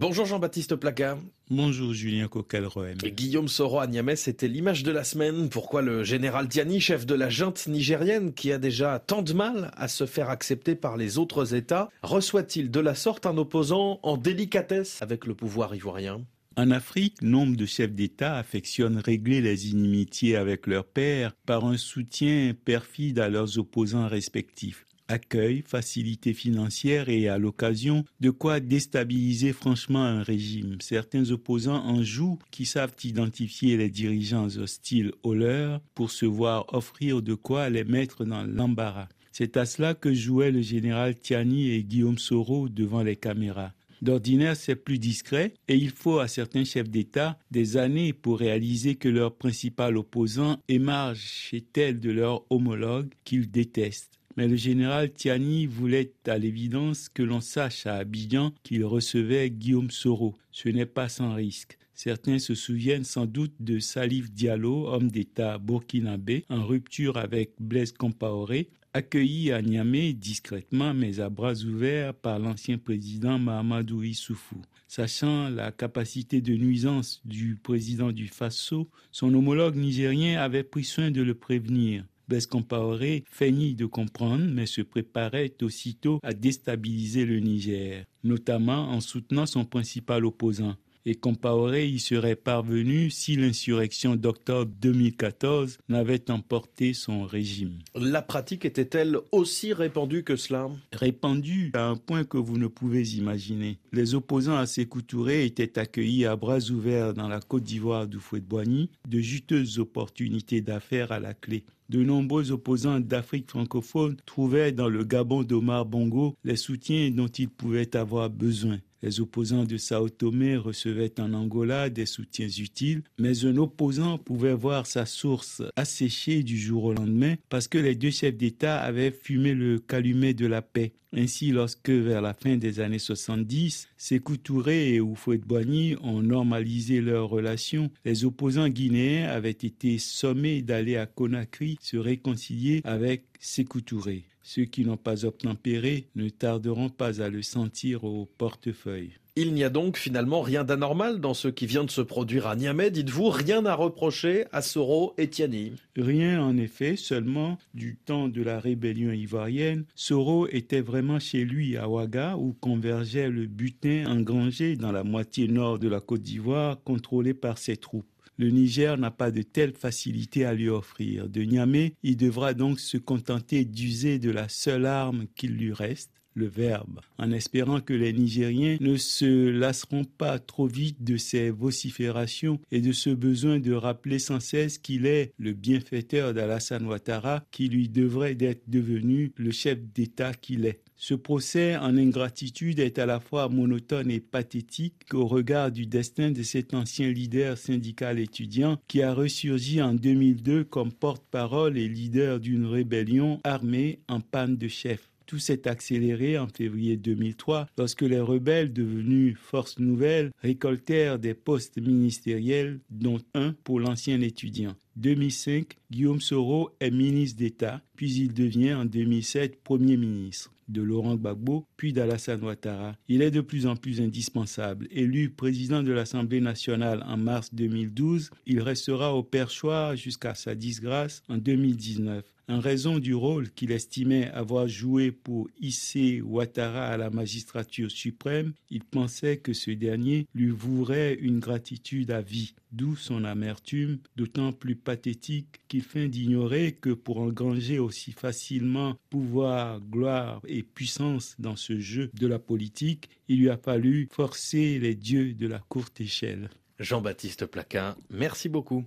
Bonjour Jean-Baptiste Placard. Bonjour Julien Coquelroem. Guillaume Soro à Niamey, c'était l'image de la semaine. Pourquoi le général Tiani, chef de la junte nigérienne, qui a déjà tant de mal à se faire accepter par les autres États, reçoit-il de la sorte un opposant en délicatesse avec le pouvoir ivoirien? En Afrique, nombre de chefs d'État affectionnent régler les inimitiés avec leurs pairs par un soutien perfide à leurs opposants respectifs accueil, facilité financière et à l'occasion de quoi déstabiliser franchement un régime. Certains opposants en jouent qui savent identifier les dirigeants hostiles aux leurs pour se voir offrir de quoi les mettre dans l'embarras. C'est à cela que jouaient le général Tiani et Guillaume Soro devant les caméras. D'ordinaire, c'est plus discret et il faut à certains chefs d'État des années pour réaliser que leur principal opposant émarge chez tel de leur homologue qu'ils détestent. Mais le général Tiani voulait à l'évidence que l'on sache à Abidjan qu'il recevait Guillaume Soro. Ce n'est pas sans risque. Certains se souviennent sans doute de Salif Diallo, homme d'État burkinabé, en rupture avec Blaise Compaoré, accueilli à Niamey discrètement mais à bras ouverts par l'ancien président Mahamadou Issoufou. Sachant la capacité de nuisance du président du Faso, son homologue nigérien avait pris soin de le prévenir. Compaoré feignit de comprendre, mais se préparait aussitôt à déstabiliser le Niger, notamment en soutenant son principal opposant et Compaoré y serait parvenu si l'insurrection d'octobre 2014 n'avait emporté son régime. La pratique était-elle aussi répandue que cela? Répandue à un point que vous ne pouvez imaginer. Les opposants à Sékou Touré étaient accueillis à bras ouverts dans la Côte d'Ivoire du Fouet de Boigny, de juteuses opportunités d'affaires à la clé. De nombreux opposants d'Afrique francophone trouvaient dans le Gabon d'Omar Bongo les soutiens dont ils pouvaient avoir besoin. Les opposants de Sao Tomé recevaient en Angola des soutiens utiles, mais un opposant pouvait voir sa source asséchée du jour au lendemain parce que les deux chefs d'État avaient fumé le calumet de la paix. Ainsi, lorsque vers la fin des années 70, Sékou Touré et Oufouet Boigny ont normalisé leurs relations, les opposants guinéens avaient été sommés d'aller à Conakry se réconcilier avec Sékou Touré. Ceux qui n'ont pas obtempéré ne tarderont pas à le sentir au portefeuille. Il n'y a donc finalement rien d'anormal dans ce qui vient de se produire à Niamey, dites-vous, rien à reprocher à Soro et Tiani. Rien en effet, seulement du temps de la rébellion ivoirienne, Soro était vraiment chez lui à Ouaga où convergeait le butin engrangé dans la moitié nord de la Côte d'Ivoire contrôlée par ses troupes. Le Niger n'a pas de telle facilité à lui offrir. De Niamey, il devra donc se contenter d'user de la seule arme qu'il lui reste, le verbe, en espérant que les Nigériens ne se lasseront pas trop vite de ces vociférations et de ce besoin de rappeler sans cesse qu'il est le bienfaiteur d'Alassane Ouattara qui lui devrait d'être devenu le chef d'État qu'il est. Ce procès en ingratitude est à la fois monotone et pathétique au regard du destin de cet ancien leader syndical étudiant qui a ressurgi en 2002 comme porte-parole et leader d'une rébellion armée en panne de chef. Tout s'est accéléré en février 2003 lorsque les rebelles devenus force nouvelle récoltèrent des postes ministériels dont un pour l'ancien étudiant. 2005, Guillaume Soro est ministre d'État, puis il devient en 2007 Premier ministre de Laurent Gbagbo, puis d'Alassane Ouattara. Il est de plus en plus indispensable. Élu président de l'Assemblée nationale en mars 2012, il restera au perchoir jusqu'à sa disgrâce en 2019. En raison du rôle qu'il estimait avoir joué pour hisser Ouattara à la magistrature suprême, il pensait que ce dernier lui vouerait une gratitude à vie, d'où son amertume, d'autant plus pathétique qu'il feint d'ignorer que pour engranger aussi facilement pouvoir, gloire et puissance dans ce jeu de la politique, il lui a fallu forcer les dieux de la courte échelle. Jean-Baptiste Plaquin, merci beaucoup.